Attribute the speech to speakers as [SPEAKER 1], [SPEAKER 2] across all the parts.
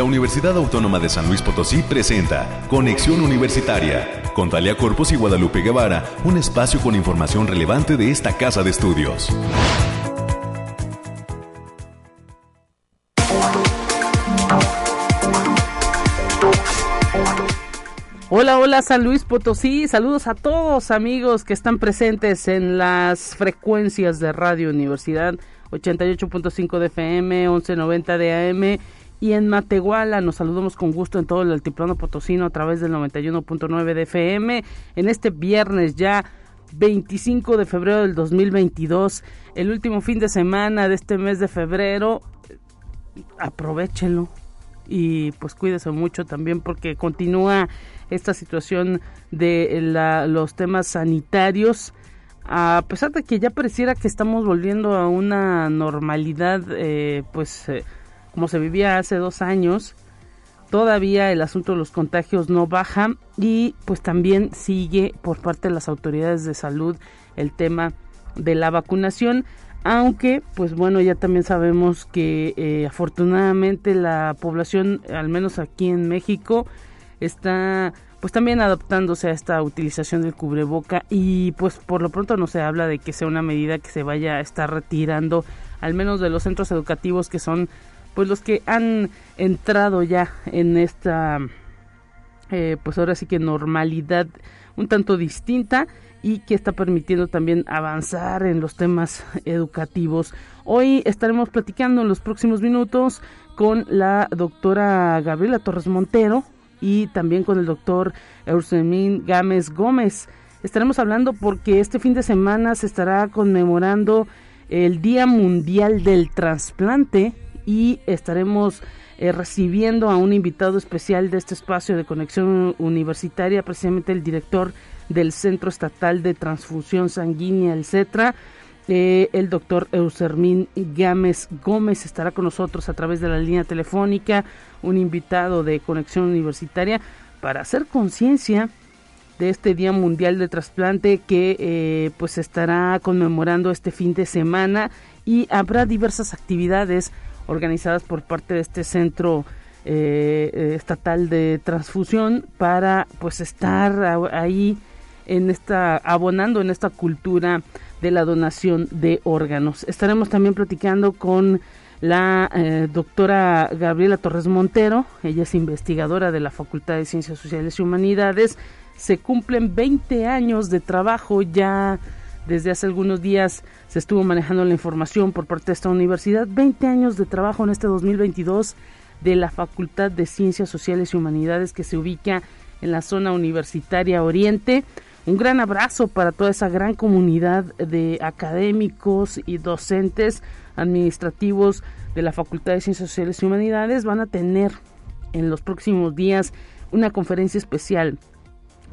[SPEAKER 1] la Universidad Autónoma de San Luis Potosí presenta Conexión Universitaria con Talia Corpus y Guadalupe Guevara, un espacio con información relevante de esta casa de estudios.
[SPEAKER 2] Hola, hola San Luis Potosí, saludos a todos amigos que están presentes en las frecuencias de Radio Universidad 88.5 de FM, 1190 de AM y en Matehuala nos saludamos con gusto en todo el altiplano potosino a través del 91.9 de FM en este viernes ya 25 de febrero del 2022, el último fin de semana de este mes de febrero. Aprovechenlo y pues cuídese mucho también porque continúa esta situación de los temas sanitarios a pesar de que ya pareciera que estamos volviendo a una normalidad, eh, pues eh, como se vivía hace dos años, todavía el asunto de los contagios no baja y pues también sigue por parte de las autoridades de salud el tema de la vacunación aunque pues bueno ya también sabemos que eh, afortunadamente la población al menos aquí en México está pues también adaptándose a esta utilización del cubreboca y pues por lo pronto no se habla de que sea una medida que se vaya a estar retirando al menos de los centros educativos que son pues los que han entrado ya en esta eh, pues ahora sí que normalidad un tanto distinta y que está permitiendo también avanzar en los temas educativos. Hoy estaremos platicando en los próximos minutos con la doctora Gabriela Torres Montero, y también con el doctor Eusemín Gámez Gómez. Estaremos hablando porque este fin de semana se estará conmemorando el Día Mundial del Trasplante y estaremos eh, recibiendo a un invitado especial de este espacio de conexión universitaria, precisamente el director del Centro Estatal de Transfusión Sanguínea, el CETRA, eh, el doctor Eusermín Gámez Gómez estará con nosotros a través de la línea telefónica, un invitado de Conexión Universitaria para hacer conciencia de este Día Mundial de Trasplante que eh, pues estará conmemorando este fin de semana y habrá diversas actividades organizadas por parte de este centro eh, estatal de transfusión para pues estar ahí en esta abonando en esta cultura de la donación de órganos. Estaremos también platicando con la eh, doctora Gabriela Torres Montero, ella es investigadora de la Facultad de Ciencias Sociales y Humanidades. Se cumplen 20 años de trabajo ya desde hace algunos días se estuvo manejando la información por parte de esta universidad. 20 años de trabajo en este 2022 de la Facultad de Ciencias Sociales y Humanidades que se ubica en la zona universitaria Oriente. Un gran abrazo para toda esa gran comunidad de académicos y docentes administrativos de la Facultad de Ciencias Sociales y Humanidades. Van a tener en los próximos días una conferencia especial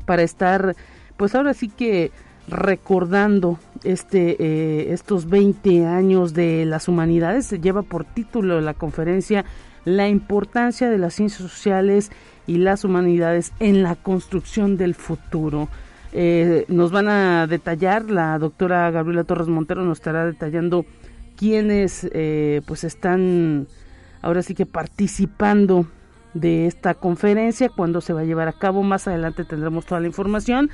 [SPEAKER 2] para estar, pues ahora sí que recordando este eh, estos 20 años de las humanidades. Se lleva por título la conferencia La importancia de las ciencias sociales y las humanidades en la construcción del futuro. Eh, nos van a detallar, la doctora Gabriela Torres Montero nos estará detallando quiénes eh, pues están ahora sí que participando de esta conferencia, cuando se va a llevar a cabo. Más adelante tendremos toda la información.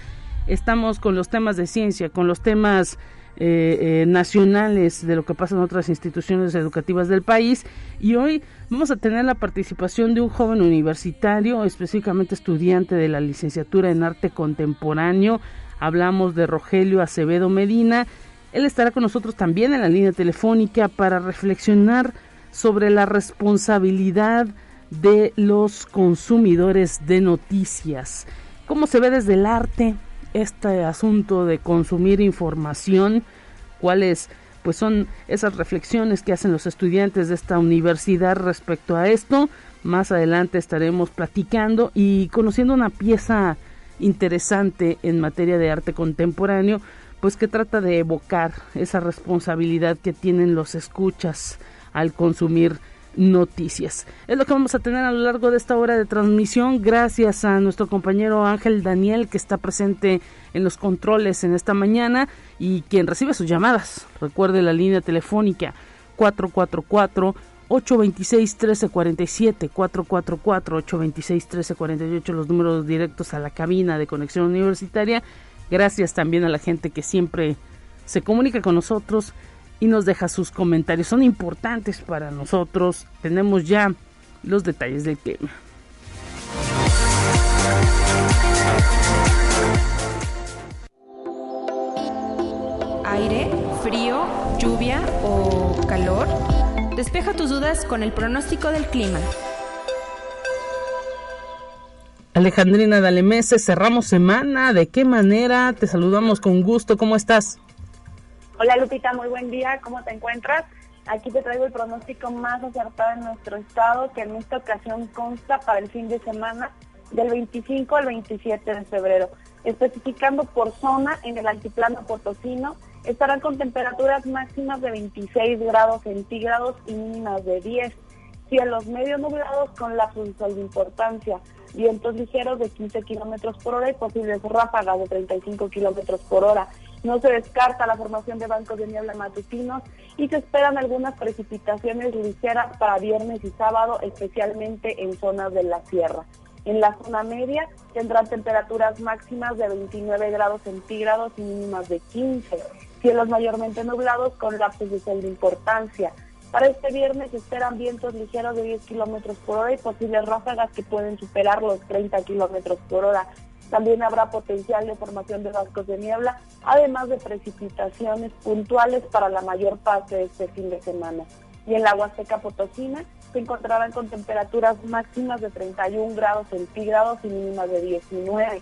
[SPEAKER 2] Estamos con los temas de ciencia, con los temas eh, eh, nacionales de lo que pasa en otras instituciones educativas del país y hoy vamos a tener la participación de un joven universitario, específicamente estudiante de la licenciatura en arte contemporáneo. Hablamos de Rogelio Acevedo Medina. Él estará con nosotros también en la línea telefónica para reflexionar sobre la responsabilidad de los consumidores de noticias. ¿Cómo se ve desde el arte? Este asunto de consumir información, cuáles pues son esas reflexiones que hacen los estudiantes de esta universidad respecto a esto. Más adelante estaremos platicando y conociendo una pieza interesante en materia de arte contemporáneo, pues que trata de evocar esa responsabilidad que tienen los escuchas al consumir noticias. Es lo que vamos a tener a lo largo de esta hora de transmisión, gracias a nuestro compañero Ángel Daniel que está presente en los controles en esta mañana y quien recibe sus llamadas. Recuerde la línea telefónica 444 826-1347, 444-826-1348, los números directos a la cabina de conexión universitaria. Gracias también a la gente que siempre se comunica con nosotros y nos deja sus comentarios. Son importantes para nosotros. Tenemos ya los detalles del tema.
[SPEAKER 3] Aire, frío, lluvia o calor. Despeja tus dudas con el pronóstico del clima.
[SPEAKER 2] Alejandrina Dalemese, cerramos semana. ¿De qué manera? Te saludamos con gusto. ¿Cómo estás?
[SPEAKER 4] Hola Lupita, muy buen día. ¿Cómo te encuentras? Aquí te traigo el pronóstico más acertado en nuestro estado, que en esta ocasión consta para el fin de semana del 25 al 27 de febrero. Especificando por zona en el altiplano potosino, estarán con temperaturas máximas de 26 grados centígrados y mínimas de 10. Cielos medio nublados con lapsos de de importancia, vientos ligeros de 15 kilómetros por hora y posibles ráfagas de 35 kilómetros por hora. No se descarta la formación de bancos de niebla matutinos y se esperan algunas precipitaciones ligeras para viernes y sábado, especialmente en zonas de la sierra. En la zona media tendrán temperaturas máximas de 29 grados centígrados y mínimas de 15 cielos mayormente nublados con lapsos de sol de importancia. Para este viernes se esperan vientos ligeros de 10 kilómetros por hora y posibles ráfagas que pueden superar los 30 kilómetros por hora. También habrá potencial de formación de vascos de niebla, además de precipitaciones puntuales para la mayor parte de este fin de semana. Y en la Huasteca Potosina se encontrarán con temperaturas máximas de 31 grados centígrados y mínimas de 19.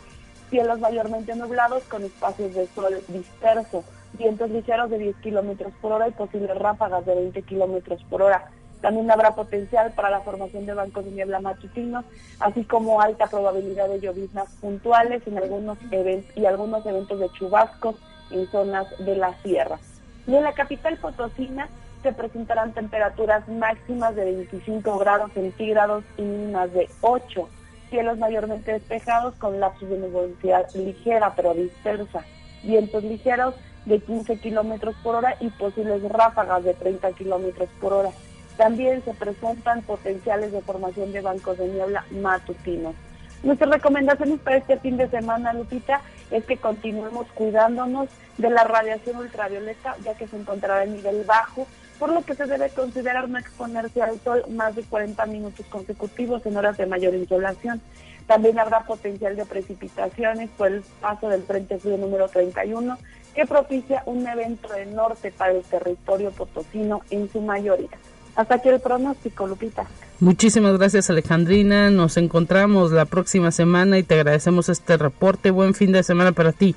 [SPEAKER 4] Cielos mayormente nublados con espacios de sol disperso vientos ligeros de 10 kilómetros por hora y posibles ráfagas de 20 kilómetros por hora. También habrá potencial para la formación de bancos de niebla matutinos, así como alta probabilidad de lloviznas puntuales en algunos eventos y algunos eventos de chubascos en zonas de la sierra. Y en la capital potosina se presentarán temperaturas máximas de 25 grados centígrados y mínimas de 8. Cielos mayormente despejados con lapsos de nubosidad ligera pero dispersa. Vientos ligeros de 15 kilómetros por hora y posibles ráfagas de 30 kilómetros por hora. También se presentan potenciales de formación de bancos de niebla matutinos. Nuestras recomendaciones para este fin de semana, Lupita, es que continuemos cuidándonos de la radiación ultravioleta, ya que se encontrará en nivel bajo, por lo que se debe considerar no exponerse al sol más de 40 minutos consecutivos en horas de mayor insolación. También habrá potencial de precipitaciones por el paso del Frente Frío número 31 que propicia un evento de norte para el territorio potosino en su mayoría. Hasta aquí el pronóstico, Lupita.
[SPEAKER 2] Muchísimas gracias, Alejandrina. Nos encontramos la próxima semana y te agradecemos este reporte. Buen fin de semana para ti.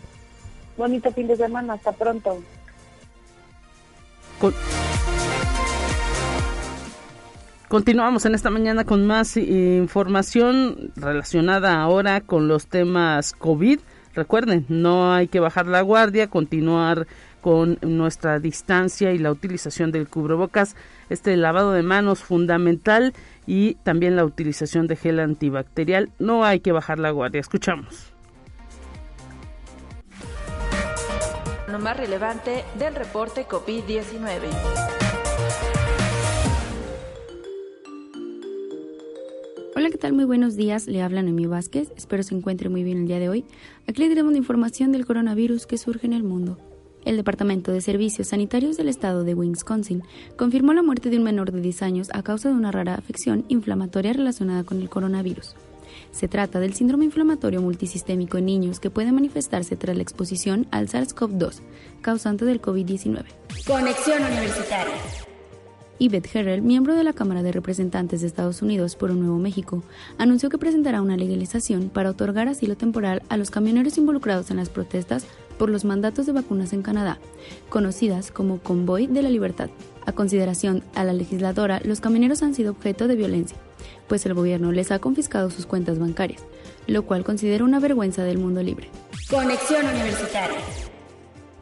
[SPEAKER 4] Bonito fin de semana. Hasta pronto.
[SPEAKER 2] Continuamos en esta mañana con más información relacionada ahora con los temas COVID. Recuerden, no hay que bajar la guardia, continuar con nuestra distancia y la utilización del cubrebocas, este lavado de manos fundamental y también la utilización de gel antibacterial. No hay que bajar la guardia. Escuchamos.
[SPEAKER 3] Lo más relevante del reporte COVID-19.
[SPEAKER 5] Hola, ¿qué tal? Muy buenos días. Le habla Noemí Vázquez. Espero se encuentre muy bien el día de hoy. Aquí le diremos la información del coronavirus que surge en el mundo. El Departamento de Servicios Sanitarios del Estado de Wisconsin confirmó la muerte de un menor de 10 años a causa de una rara afección inflamatoria relacionada con el coronavirus. Se trata del síndrome inflamatorio multisistémico en niños que puede manifestarse tras la exposición al SARS-CoV-2, causante del COVID-19.
[SPEAKER 3] Conexión Universitaria.
[SPEAKER 5] Yvette Herrell, miembro de la Cámara de Representantes de Estados Unidos por un Nuevo México, anunció que presentará una legalización para otorgar asilo temporal a los camioneros involucrados en las protestas por los mandatos de vacunas en Canadá, conocidas como Convoy de la Libertad. A consideración a la legisladora, los camioneros han sido objeto de violencia, pues el gobierno les ha confiscado sus cuentas bancarias, lo cual considera una vergüenza del mundo libre.
[SPEAKER 3] Conexión Universitaria.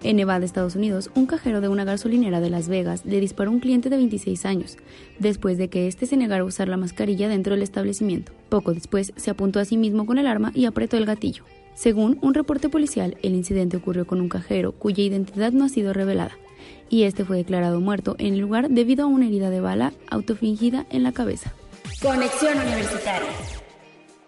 [SPEAKER 5] En Nevada, Estados Unidos, un cajero de una gasolinera de Las Vegas le disparó a un cliente de 26 años, después de que éste se negara a usar la mascarilla dentro del establecimiento. Poco después, se apuntó a sí mismo con el arma y apretó el gatillo. Según un reporte policial, el incidente ocurrió con un cajero cuya identidad no ha sido revelada, y este fue declarado muerto en el lugar debido a una herida de bala autofingida en la cabeza.
[SPEAKER 3] Conexión Universitaria.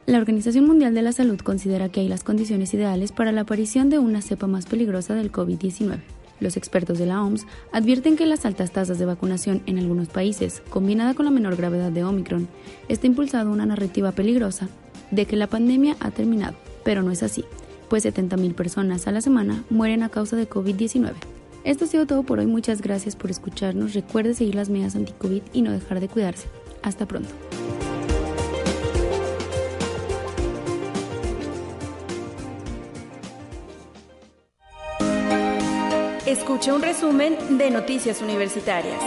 [SPEAKER 5] La Organización Mundial de la Salud considera que hay las condiciones ideales para la aparición de una cepa más peligrosa del COVID-19. Los expertos de la OMS advierten que las altas tasas de vacunación en algunos países, combinada con la menor gravedad de Omicron, está impulsando una narrativa peligrosa de que la pandemia ha terminado, pero no es así, pues 70.000 personas a la semana mueren a causa de COVID-19. Esto ha sido todo por hoy, muchas gracias por escucharnos, recuerde seguir las medidas anti-COVID y no dejar de cuidarse. Hasta pronto.
[SPEAKER 3] Escuche un resumen de Noticias Universitarias.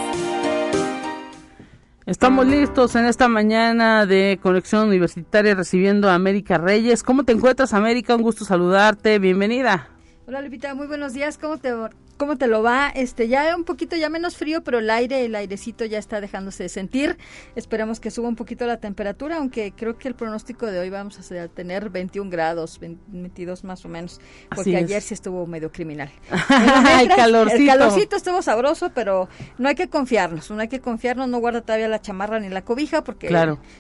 [SPEAKER 2] Estamos listos en esta mañana de Conexión Universitaria recibiendo a América Reyes. ¿Cómo te encuentras, América? Un gusto saludarte. Bienvenida.
[SPEAKER 6] Hola, Lupita. Muy buenos días. ¿Cómo te ¿Cómo te lo va? Este, ya un poquito, ya menos frío, pero el aire, el airecito ya está dejándose de sentir. Esperamos que suba un poquito la temperatura, aunque creo que el pronóstico de hoy vamos a tener 21 grados, 22 más o menos, porque ayer sí estuvo medio criminal.
[SPEAKER 2] el calorcito.
[SPEAKER 6] El calorcito estuvo sabroso, pero no hay que confiarnos, no hay que confiarnos, no guarda todavía la chamarra ni la cobija, porque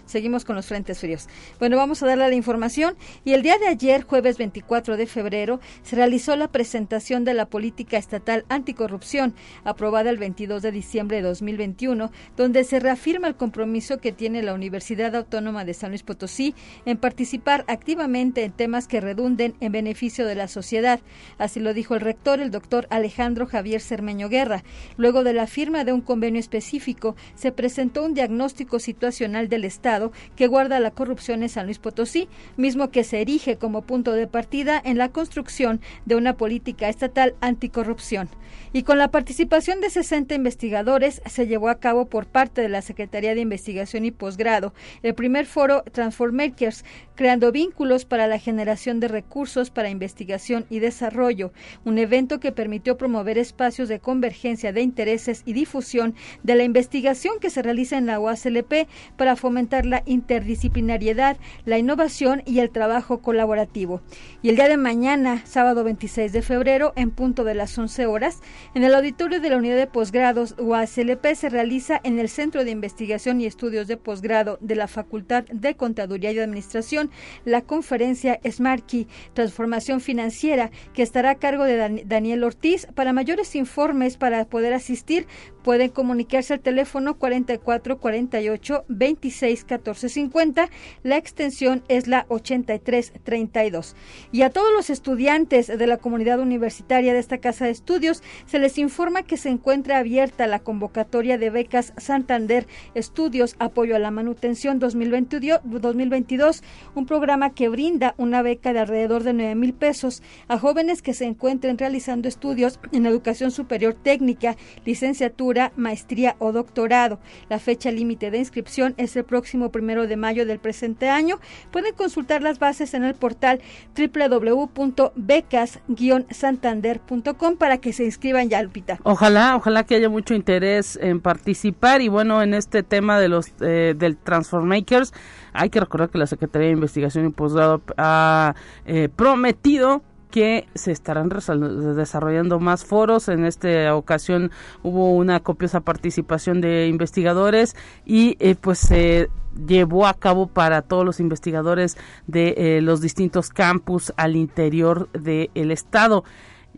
[SPEAKER 6] seguimos con los frentes fríos. Bueno, vamos a darle la información. Y el día de ayer, jueves 24 de febrero, se realizó la presentación de la política estatal Anticorrupción, aprobada el 22 de diciembre de 2021, donde se reafirma el compromiso que tiene la Universidad Autónoma de San Luis Potosí en participar activamente en temas que redunden en beneficio de la sociedad. Así lo dijo el rector, el doctor Alejandro Javier Cermeño Guerra. Luego de la firma de un convenio específico, se presentó un diagnóstico situacional del Estado que guarda la corrupción en San Luis Potosí, mismo que se erige como punto de partida en la construcción de una política estatal anticorrupción. Y con la participación de 60 investigadores se llevó a cabo por parte de la Secretaría de Investigación y Posgrado el primer foro Transformakers, creando vínculos para la generación de recursos para investigación y desarrollo, un evento que permitió promover espacios de convergencia de intereses y difusión de la investigación que se realiza en la UASLP para fomentar la interdisciplinariedad, la innovación y el trabajo colaborativo. Y el día de mañana, sábado 26 de febrero, en punto de las 11 horas, en el auditorio de la Unidad de Posgrados UASLP se realiza en el Centro de Investigación y Estudios de Posgrado de la Facultad de Contaduría y Administración la conferencia Smart Key Transformación Financiera que estará a cargo de Daniel Ortiz. Para mayores informes para poder asistir pueden comunicarse al teléfono 44 48 26 14 50. La extensión es la 83 32. Y a todos los estudiantes de la comunidad universitaria de esta casa de estudios se les informa que se encuentra abierta la convocatoria de becas Santander Estudios Apoyo a la Manutención 2022, un programa que brinda una beca de alrededor de 9 mil pesos a jóvenes que se encuentren realizando estudios en educación superior técnica, licenciatura maestría o doctorado. La fecha límite de inscripción es el próximo primero de mayo del presente año. Pueden consultar las bases en el portal www.becas-santander.com para que se inscriban ya, Lupita.
[SPEAKER 2] Ojalá, ojalá que haya mucho interés en participar y bueno, en este tema de los eh, del Transformakers, hay que recordar que la Secretaría de Investigación y Posgrado ha eh, prometido que se estarán desarrollando más foros. En esta ocasión hubo una copiosa participación de investigadores y eh, pues se llevó a cabo para todos los investigadores de eh, los distintos campus al interior del estado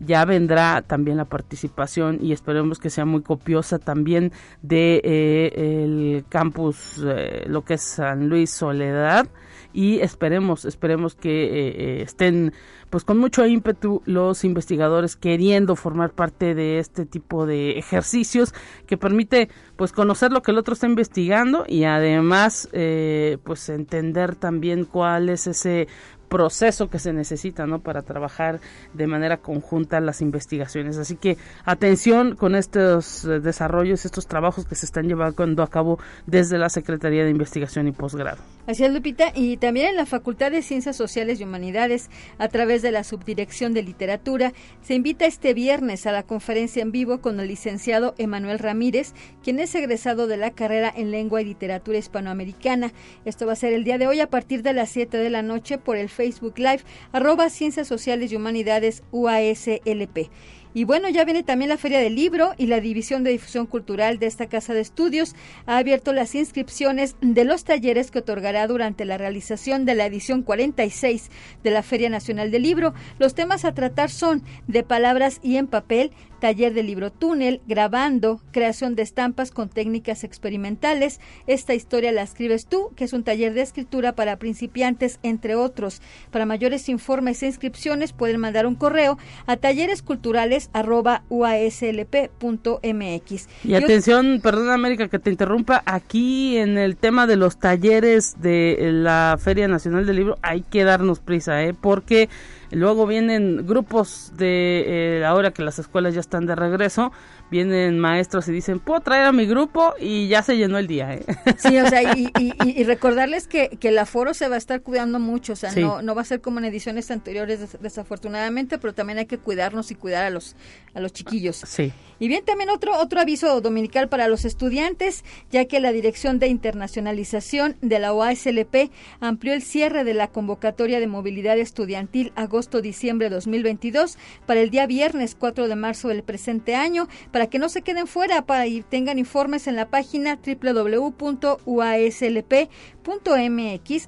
[SPEAKER 2] ya vendrá también la participación y esperemos que sea muy copiosa también de eh, el campus lo que es San Luis Soledad. Y esperemos esperemos que estén pues con mucho ímpetu los investigadores queriendo formar parte de este tipo de ejercicios que permite pues conocer lo que el otro está investigando y además eh, pues entender también cuál es ese proceso que se necesita ¿no? para trabajar de manera conjunta las investigaciones. Así que atención con estos eh, desarrollos, estos trabajos que se están llevando a cabo desde la Secretaría de Investigación y Posgrado.
[SPEAKER 6] Así es, Lupita, y también en la Facultad de Ciencias Sociales y Humanidades, a través de la Subdirección de Literatura, se invita este viernes a la conferencia en vivo con el licenciado Emanuel Ramírez, quien es egresado de la carrera en Lengua y Literatura Hispanoamericana. Esto va a ser el día de hoy a partir de las 7 de la noche por el Facebook Live, arroba Ciencias Sociales y Humanidades UASLP. Y bueno, ya viene también la Feria del Libro y la División de Difusión Cultural de esta Casa de Estudios ha abierto las inscripciones de los talleres que otorgará durante la realización de la edición 46 de la Feria Nacional del Libro. Los temas a tratar son de palabras y en papel, taller de libro túnel, grabando, creación de estampas con técnicas experimentales. Esta historia la escribes tú, que es un taller de escritura para principiantes, entre otros. Para mayores informes e inscripciones pueden mandar un correo a talleresculturales@uaslp.mx.
[SPEAKER 2] Y, y atención, perdón América que te interrumpa, aquí en el tema de los talleres de la Feria Nacional del Libro hay que darnos prisa, ¿eh? porque Luego vienen grupos de, eh, ahora que las escuelas ya están de regreso, vienen maestros y dicen, puedo traer a mi grupo y ya se llenó el día. ¿eh?
[SPEAKER 6] Sí, o sea, y, y, recordarles que, que, el aforo se va a estar cuidando mucho, o sea, no, no va a ser como en ediciones anteriores desafortunadamente, pero también hay que cuidarnos y cuidar a los, a los chiquillos.
[SPEAKER 2] Sí.
[SPEAKER 6] Y bien, también otro, otro aviso dominical para los estudiantes, ya que la Dirección de Internacionalización de la OASLP amplió el cierre de la convocatoria de movilidad estudiantil agosto-diciembre 2022 para el día viernes 4 de marzo del presente año, para que no se queden fuera para y tengan informes en la página www.uaslp.mx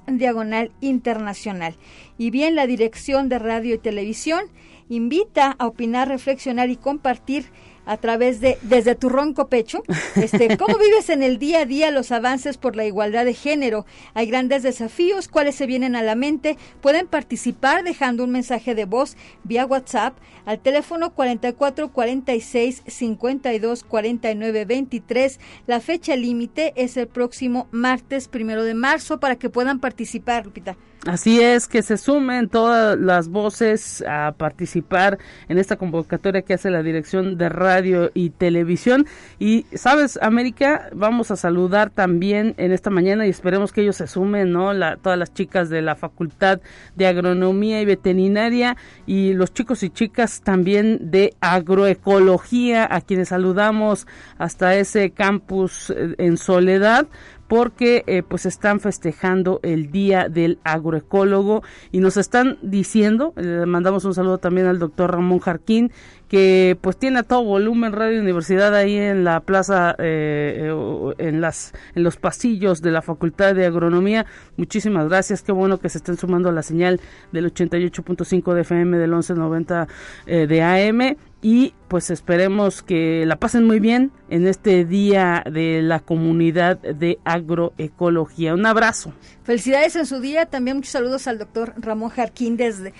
[SPEAKER 6] diagonal internacional. Y bien, la Dirección de Radio y Televisión invita a opinar, reflexionar y compartir a través de desde tu ronco pecho. Este, ¿cómo vives en el día a día los avances por la igualdad de género? Hay grandes desafíos, ¿cuáles se vienen a la mente? Pueden participar dejando un mensaje de voz vía WhatsApp al teléfono 44 46 52 49 23. La fecha límite es el próximo martes primero de marzo para que puedan participar, Lupita.
[SPEAKER 2] Así es, que se sumen todas las voces a participar en esta convocatoria que hace la Dirección de Radio y Televisión. Y, sabes, América, vamos a saludar también en esta mañana y esperemos que ellos se sumen, ¿no? La, todas las chicas de la Facultad de Agronomía y Veterinaria y los chicos y chicas también de Agroecología, a quienes saludamos hasta ese campus eh, en Soledad porque eh, pues están festejando el Día del Agroecólogo y nos están diciendo, le mandamos un saludo también al doctor Ramón Jarquín, que pues tiene a todo volumen Radio Universidad ahí en la plaza, eh, eh, en las en los pasillos de la Facultad de Agronomía. Muchísimas gracias, qué bueno que se estén sumando a la señal del 88.5 de FM del 1190 de AM y pues esperemos que la pasen muy bien en este día de la comunidad de agroecología. Un abrazo.
[SPEAKER 6] Felicidades en su día. También muchos saludos al doctor Ramón Jarquín desde,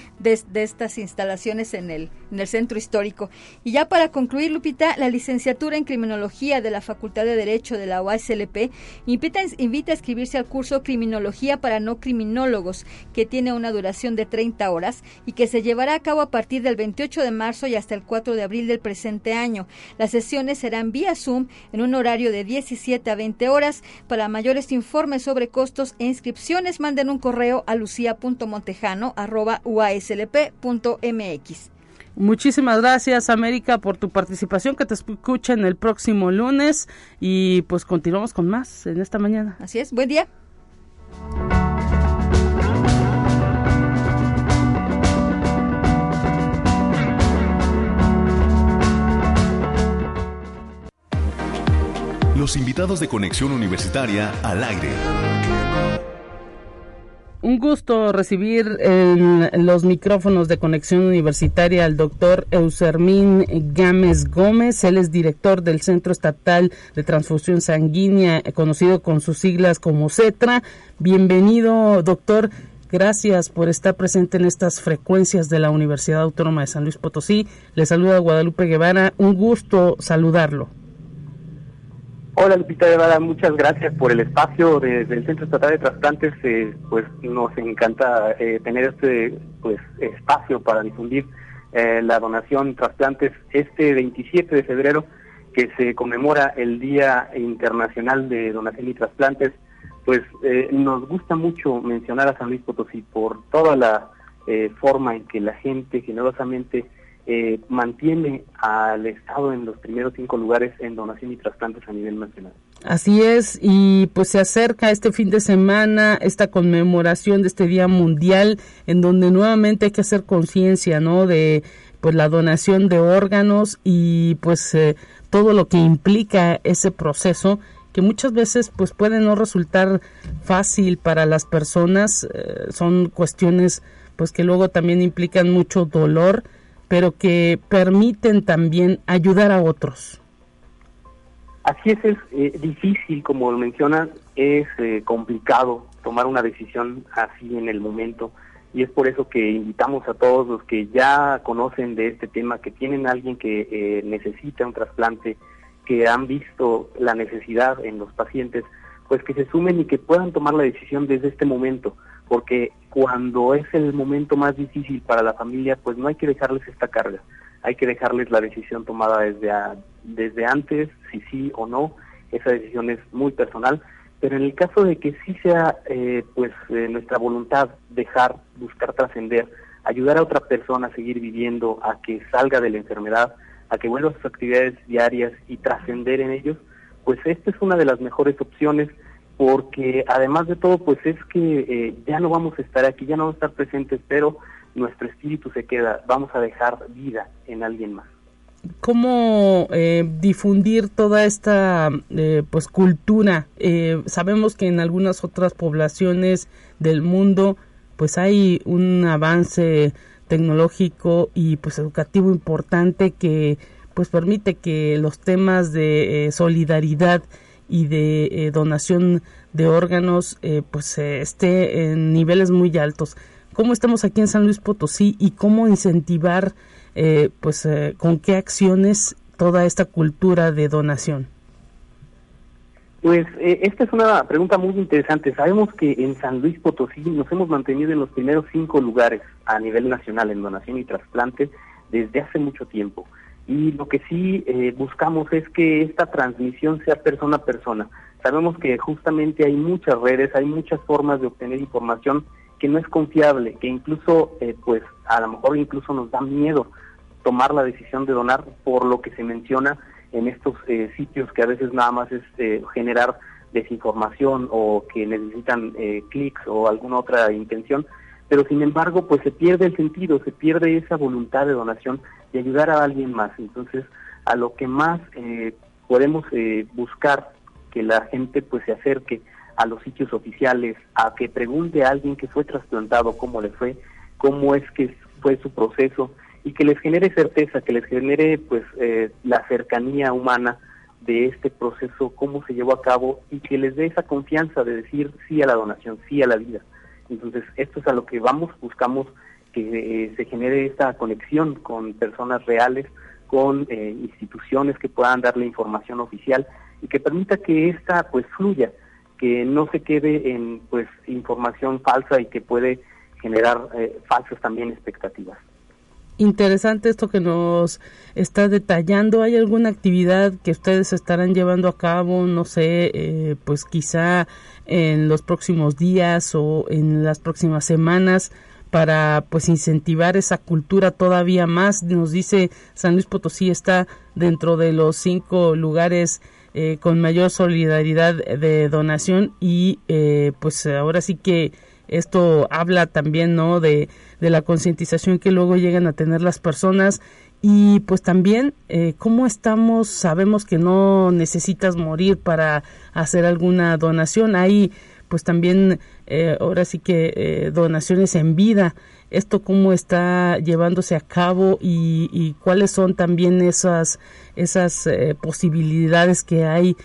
[SPEAKER 6] estas instalaciones en el, en el centro histórico. Y ya para concluir, Lupita, la licenciatura en Criminología de la Facultad de Derecho de la UASLP invita, invita a escribirse al curso Criminología para no criminólogos, que tiene una duración de 30 horas y que se llevará a cabo a partir del 28 de marzo y hasta el 4 de abril del presente año. Las sesiones serán vía Zoom en un horario de 17 a 20 horas. Para mayores informes sobre costos e inscripciones, manden un correo a lucia.montejano.uaslp.mx.
[SPEAKER 2] Muchísimas gracias América por tu participación, que te escuchen el próximo lunes y pues continuamos con más en esta mañana.
[SPEAKER 6] Así es, buen día.
[SPEAKER 1] Los invitados de Conexión Universitaria al aire.
[SPEAKER 2] Un gusto recibir en los micrófonos de Conexión Universitaria al doctor Eusermín Gámez Gómez. Él es director del Centro Estatal de Transfusión Sanguínea, conocido con sus siglas como CETRA. Bienvenido, doctor. Gracias por estar presente en estas frecuencias de la Universidad Autónoma de San Luis Potosí. Le saluda Guadalupe Guevara. Un gusto saludarlo.
[SPEAKER 7] Hola Lupita Guevara, muchas gracias por el espacio desde el Centro Estatal de Trasplantes. Eh, pues nos encanta eh, tener este pues espacio para difundir eh, la donación trasplantes este 27 de febrero que se conmemora el Día Internacional de Donación y Trasplantes. Pues nos gusta mucho mencionar a San Luis Potosí por toda la forma en que la gente generosamente eh, mantiene al Estado en los primeros cinco lugares en donación y trasplantes a nivel nacional.
[SPEAKER 2] Así es, y pues se acerca este fin de semana esta conmemoración de este Día Mundial, en donde nuevamente hay que hacer conciencia, ¿no? De pues la donación de órganos y pues eh, todo lo que implica ese proceso que muchas veces pues puede no resultar fácil para las personas eh, son cuestiones pues que luego también implican mucho dolor pero que permiten también ayudar a otros.
[SPEAKER 7] Así es es eh, difícil como mencionas es complicado tomar una decisión así en el momento y es por eso que invitamos a todos los que ya conocen de este tema, que tienen alguien que eh, necesita un trasplante, que han visto la necesidad en los pacientes, pues que se sumen y que puedan tomar la decisión desde este momento, porque cuando es el momento más difícil para la familia, pues no hay que dejarles esta carga, hay que dejarles la decisión tomada desde, desde antes, si sí o no, esa decisión es muy personal, pero en el caso de que sí sea eh, pues eh, nuestra voluntad dejar, buscar trascender, ayudar a otra persona a seguir viviendo, a que salga de la enfermedad, a que vuelva a sus actividades diarias y trascender en ellos, pues esta es una de las mejores opciones porque además de todo pues es que eh, ya no vamos a estar aquí, ya no vamos a estar presentes, pero nuestro espíritu se queda, vamos a dejar vida en alguien más.
[SPEAKER 2] Cómo eh, difundir toda esta eh, pues cultura sabemos que en algunas otras poblaciones del mundo pues hay un avance tecnológico y pues educativo importante que pues permite que los temas de solidaridad y de donación de órganos pues esté en niveles muy altos cómo estamos aquí en San Luis Potosí y cómo incentivar eh, pues eh, con qué acciones toda esta cultura de donación?
[SPEAKER 7] Pues eh, esta es una pregunta muy interesante. Sabemos que en San Luis Potosí nos hemos mantenido en los primeros cinco lugares a nivel nacional en donación y trasplante desde hace mucho tiempo. Y lo que sí buscamos es que esta transmisión sea persona a persona. Sabemos que justamente hay muchas redes, hay muchas formas de obtener información que no es confiable, que incluso, pues a lo mejor incluso nos da miedo tomar la decisión de donar por lo que se menciona en estos eh, sitios que a veces nada más es eh, generar desinformación o que necesitan eh, clics o alguna otra intención, pero sin embargo pues se pierde el sentido, se pierde esa voluntad de donación de ayudar a alguien más. Entonces a lo que más podemos buscar que la gente pues se acerque a los sitios oficiales, a que pregunte a alguien que fue trasplantado cómo le fue, cómo es que fue su proceso, y que les genere certeza, que les genere pues eh, la cercanía humana de este proceso, cómo se llevó a cabo y que les dé esa confianza de decir sí a la donación, sí a la vida. Entonces, esto es a lo que vamos, buscamos que eh, se genere esta conexión con personas reales, con eh, instituciones que puedan darle información oficial y que permita que esta pues fluya, que no se quede en pues información falsa y que puede generar falsas también expectativas
[SPEAKER 2] interesante esto que nos está detallando. ¿Hay alguna actividad que ustedes estarán llevando a cabo? No sé, eh, pues quizá en los próximos días o en las próximas semanas para pues incentivar esa cultura todavía más. Nos dice San Luis Potosí está dentro de los cinco lugares eh, con mayor solidaridad de donación y eh, pues ahora sí que esto habla también no de, de la concientización que luego llegan a tener las personas. Y pues también eh, cómo estamos sabemos que no necesitas morir para hacer alguna donación hay pues también eh, ahora sí que eh, donaciones en vida. Esto cómo está llevándose a cabo y, y cuáles son también esas esas eh, posibilidades que hay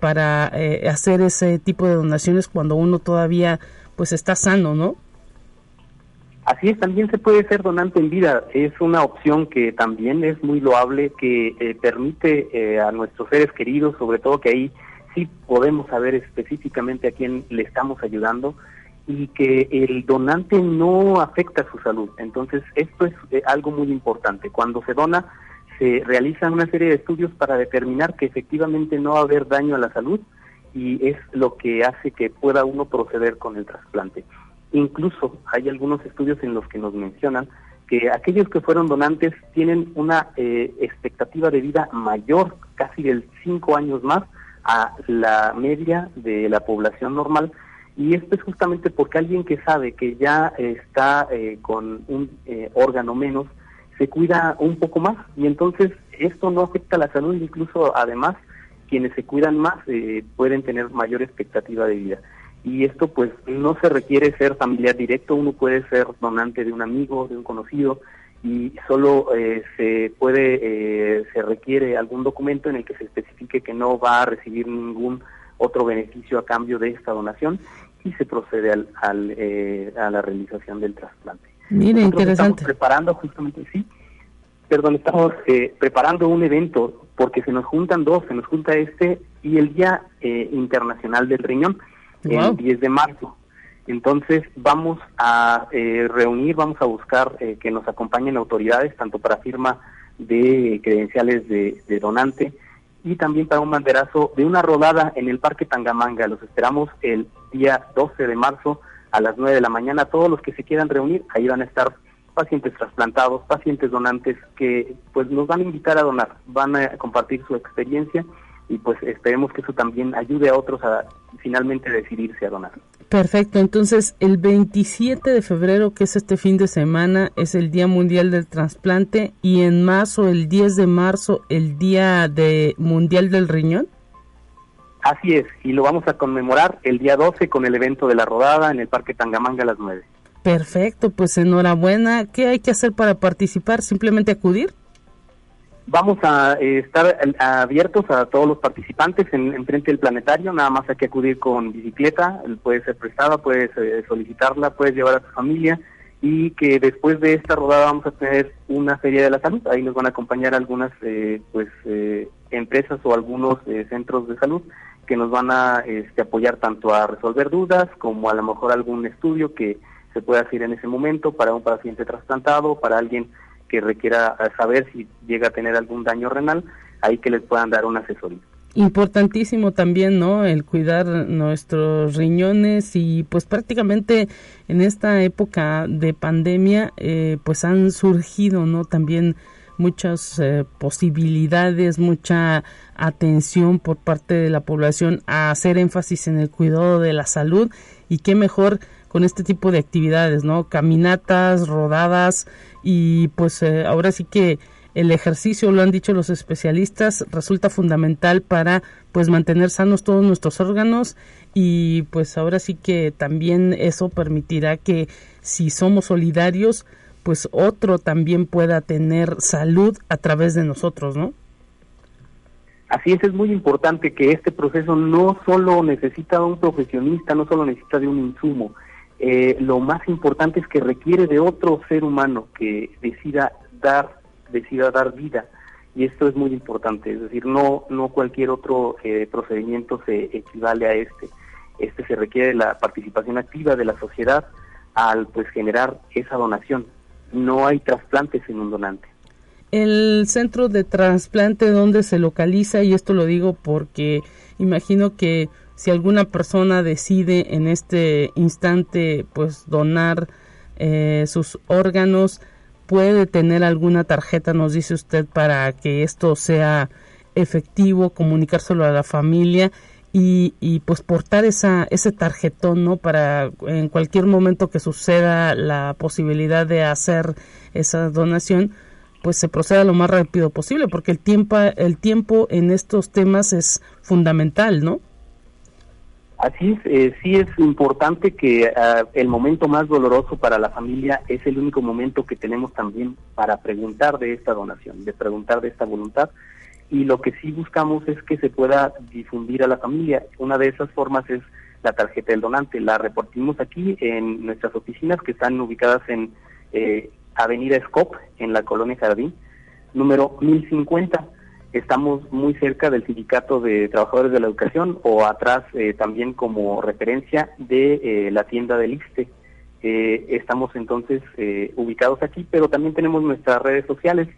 [SPEAKER 2] para hacer ese tipo de donaciones cuando uno todavía pues está sano, ¿no?
[SPEAKER 7] Así es, también se puede ser donante en vida. Es una opción que también es muy loable, que eh, permite eh, a nuestros seres queridos, sobre todo que ahí sí podemos saber específicamente a quién le estamos ayudando y que el donante no afecta su salud. Entonces, esto es eh, algo muy importante. Cuando se dona, se realizan una serie de estudios para determinar que efectivamente no va a haber daño a la salud y es lo que hace que pueda uno proceder con el trasplante. Incluso hay algunos estudios en los que nos mencionan que aquellos que fueron donantes tienen una eh, expectativa de vida mayor, casi del cinco años más, a la media de la población normal. Y esto es justamente porque alguien que sabe que ya está eh, con un eh, órgano menos, se cuida un poco más y entonces esto no afecta a la salud, incluso además quienes se cuidan más eh, pueden tener mayor expectativa de vida. Y esto pues no se requiere ser familiar directo, uno puede ser donante de un amigo, de un conocido, y solo eh, se puede, eh, se requiere algún documento en el que se especifique que no va a recibir ningún otro beneficio a cambio de esta donación y se procede al, al a la realización del trasplante.
[SPEAKER 2] Mire, interesante.
[SPEAKER 7] Estamos preparando justamente, sí, perdón, estamos eh, preparando un evento porque se nos juntan dos, se nos junta este y el Día eh, Internacional del Riñón, el 10 de marzo. Entonces vamos a eh, reunir, vamos a buscar que nos acompañen autoridades, tanto para firma de credenciales de, de, donante y también para un banderazo de una rodada en el Parque Tangamanga. Los esperamos el día 12 de marzo a las 9 de la mañana. Todos los que se quieran reunir, ahí van a estar pacientes trasplantados, pacientes donantes que pues nos van a invitar a donar, van a compartir su experiencia y pues esperemos que eso también ayude a otros a finalmente decidirse a donar.
[SPEAKER 2] Perfecto, entonces el 27 de febrero, que es este fin de semana, es el Día Mundial del Trasplante y en marzo, el 10 de marzo, el Día de Mundial del Riñón.
[SPEAKER 7] Así es, y lo vamos a conmemorar el día 12 con el evento de la rodada en el Parque Tangamanga a las 9.
[SPEAKER 2] Perfecto, pues enhorabuena. ¿Qué hay que hacer para participar? ¿Simplemente acudir?
[SPEAKER 7] Vamos a eh, estar abiertos a todos los participantes en, frente del planetario, nada más hay que acudir con bicicleta, puede ser prestada, puedes eh, solicitarla, puedes llevar a tu familia y que después de esta rodada vamos a tener una feria de la salud, ahí nos van a acompañar algunas eh, pues empresas o algunos centros de salud que nos van a este, apoyar tanto a resolver dudas como a lo mejor algún estudio que se puede hacer en ese momento para un paciente trasplantado, para alguien que requiera eh, saber si llega a tener algún daño renal, ahí que les puedan dar una asesoría.
[SPEAKER 2] Importantísimo también, ¿no? El cuidar nuestros riñones y pues prácticamente en esta época de pandemia eh, pues han surgido, ¿no? También muchas eh, posibilidades, mucha atención por parte de la población a hacer énfasis en el cuidado de la salud y qué mejor con este tipo de actividades, ¿no? Caminatas, rodadas y pues eh, ahora sí que el ejercicio, lo han dicho los especialistas, resulta fundamental para pues mantener sanos todos nuestros órganos y pues ahora sí que también eso permitirá que si somos solidarios, pues otro también pueda tener salud a través de nosotros, ¿no?
[SPEAKER 7] Así es, es muy importante que este proceso no solo necesita de un profesionista, no solo necesita de un insumo, eh, lo más importante es que requiere de otro ser humano que decida dar, decida dar vida. Y esto es muy importante, es decir, no, no cualquier otro eh, procedimiento se equivale a este. Este se requiere la participación activa de la sociedad al pues generar esa donación. No hay trasplantes sin un donante.
[SPEAKER 2] El centro de trasplante, ¿dónde se localiza? Y esto lo digo porque imagino que si alguna persona decide en este instante pues donar eh, sus órganos puede tener alguna tarjeta nos dice usted para que esto sea efectivo comunicárselo a la familia y, y pues portar esa ese tarjetón no para en cualquier momento que suceda la posibilidad de hacer esa donación pues se proceda lo más rápido posible porque el tiempo el tiempo en estos temas es fundamental no
[SPEAKER 7] Así es, eh, sí es importante que ah, el momento más doloroso para la familia es el único momento que tenemos también para preguntar de esta donación, de preguntar de esta voluntad. Y lo que sí buscamos es que se pueda difundir a la familia. Una de esas formas es la tarjeta del donante. La repartimos aquí en nuestras oficinas que están ubicadas en eh, Avenida Scop, en la colonia Jardín, número 1050 estamos muy cerca del Sindicato de Trabajadores de la Educación o atrás eh, también como referencia de eh, la tienda del ISTE. Eh, estamos entonces ubicados aquí, pero también tenemos nuestras redes sociales.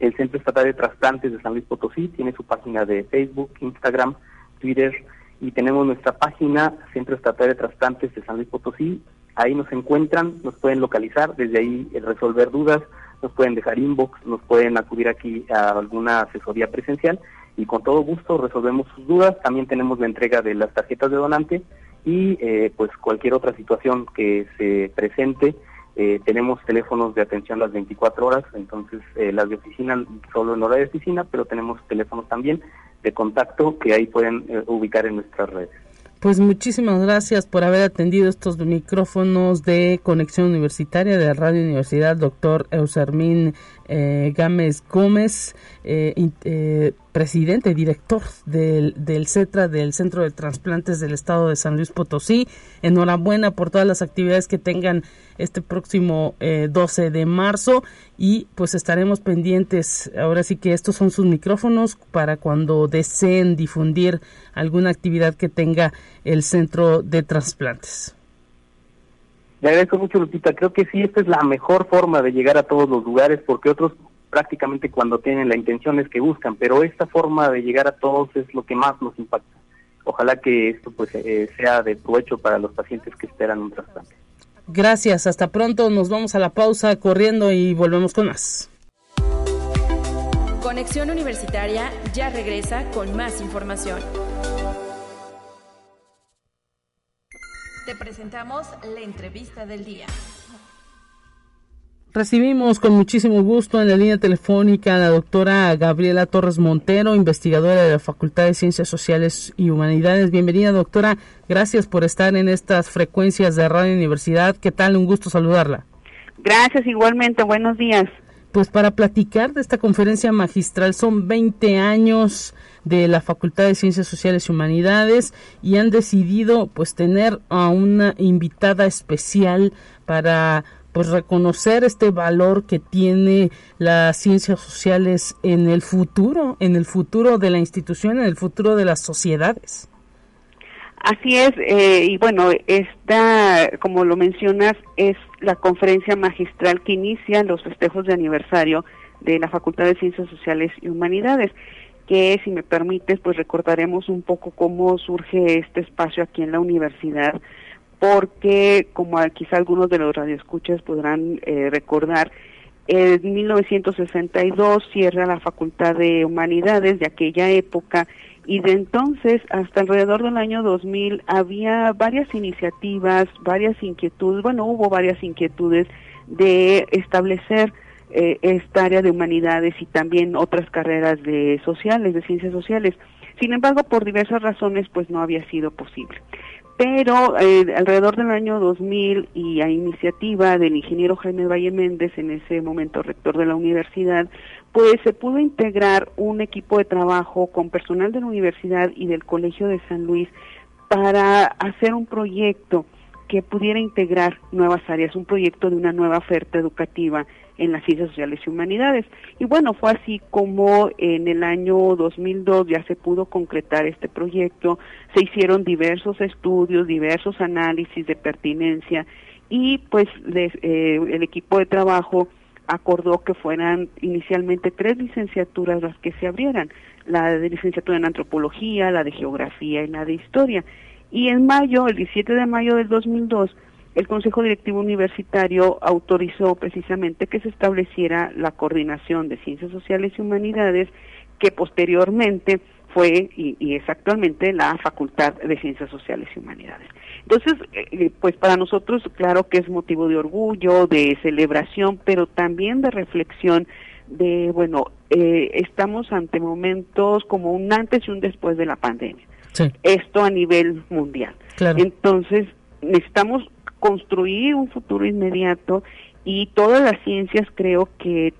[SPEAKER 7] El Centro Estatal de Trasplantes de San Luis Potosí tiene su página de Facebook, Instagram, Twitter y tenemos nuestra página Centro Estatal de Trasplantes de San Luis Potosí. Ahí nos encuentran, nos pueden localizar, desde ahí resolver dudas, nos pueden dejar inbox, nos pueden acudir aquí a alguna asesoría presencial y con todo gusto resolvemos sus dudas. También tenemos la entrega de las tarjetas de donante y eh, pues cualquier otra situación que se presente Eh, tenemos teléfonos de atención las 24 horas, entonces eh, las de oficina solo en hora de oficina, pero tenemos teléfonos también de contacto que ahí pueden ubicar en nuestras redes.
[SPEAKER 2] Pues muchísimas gracias por haber atendido estos micrófonos de Conexión Universitaria de Radio Universidad, doctor Eusermín eh, Gámez Gómez, eh, eh, presidente, director del, del CETRA, del Centro de Transplantes del Estado de San Luis Potosí. Enhorabuena por todas las actividades que tengan este próximo 12 de marzo y pues estaremos pendientes. Ahora sí que estos son sus micrófonos para cuando deseen difundir alguna actividad que tenga el Centro de Transplantes.
[SPEAKER 7] Le agradezco mucho, Lupita. Creo que sí, esta es la mejor forma de llegar a todos los lugares, porque otros prácticamente cuando tienen la intención es que buscan, pero esta forma de llegar a todos es lo que más nos impacta. Ojalá que esto pues eh, sea de provecho para los pacientes que esperan un trasplante.
[SPEAKER 2] Gracias, hasta pronto. Nos vamos a la pausa corriendo y volvemos con más.
[SPEAKER 3] Conexión Universitaria ya regresa con más información. Te presentamos la entrevista del día.
[SPEAKER 2] Recibimos con muchísimo gusto en la línea telefónica a la doctora Gabriela Torres Montero, investigadora de la Facultad de Ciencias Sociales y Humanidades. Bienvenida, doctora. Gracias por estar en estas frecuencias de Radio Universidad. ¿Qué tal? Un gusto saludarla.
[SPEAKER 8] Gracias, igualmente. Buenos días.
[SPEAKER 2] Pues para platicar de esta conferencia magistral son 20 años de la Facultad de Ciencias Sociales y Humanidades y han decidido pues tener a una invitada especial para pues reconocer este valor que tiene las ciencias sociales en el futuro, en el futuro de la institución, en el futuro de las sociedades.
[SPEAKER 8] Así es, eh, y bueno, esta, como lo mencionas, es la conferencia magistral que inicia los festejos de aniversario de la Facultad de Ciencias Sociales y Humanidades que si me permites, pues recordaremos un poco cómo surge este espacio aquí en la universidad, porque como quizá algunos de los radioescuchas podrán eh, recordar, en 1962 cierra la Facultad de Humanidades de aquella época y de entonces hasta alrededor del año 2000 había varias iniciativas, varias inquietudes, bueno, hubo varias inquietudes de establecer eh, esta área de humanidades y también otras carreras de sociales, de ciencias sociales. Sin embargo, por diversas razones, pues no había sido posible. Pero eh, alrededor del año 2000 y a iniciativa del ingeniero Jaime Valle Méndez, en ese momento rector de la universidad, pues se pudo integrar un equipo de trabajo con personal de la universidad y del Colegio de San Luis para hacer un proyecto que pudiera integrar nuevas áreas, un proyecto de una nueva oferta educativa en las ciencias sociales y humanidades. Y bueno, fue así como en el año 2002 ya se pudo concretar este proyecto, se hicieron diversos estudios, diversos análisis de pertinencia y pues eh, el equipo de trabajo acordó que fueran inicialmente tres licenciaturas las que se abrieran, la de licenciatura en antropología, la de geografía y la de historia. Y en mayo, el 17 de mayo del 2002, el Consejo Directivo Universitario autorizó precisamente que se estableciera la coordinación de Ciencias Sociales y Humanidades, que posteriormente fue y, es actualmente la Facultad de Ciencias Sociales y Humanidades. Entonces, eh, eh, pues para nosotros, claro que es motivo de orgullo, de celebración, pero también de reflexión de, bueno, eh, estamos ante momentos como un antes y un después de la pandemia. Esto a nivel mundial. Entonces, necesitamos construir un futuro inmediato y todas las ciencias creo que